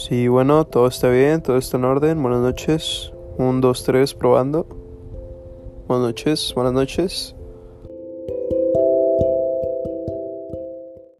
Sí, bueno, todo está bien, todo está en orden. Buenas noches. Un, dos, tres, probando. Buenas noches, buenas noches.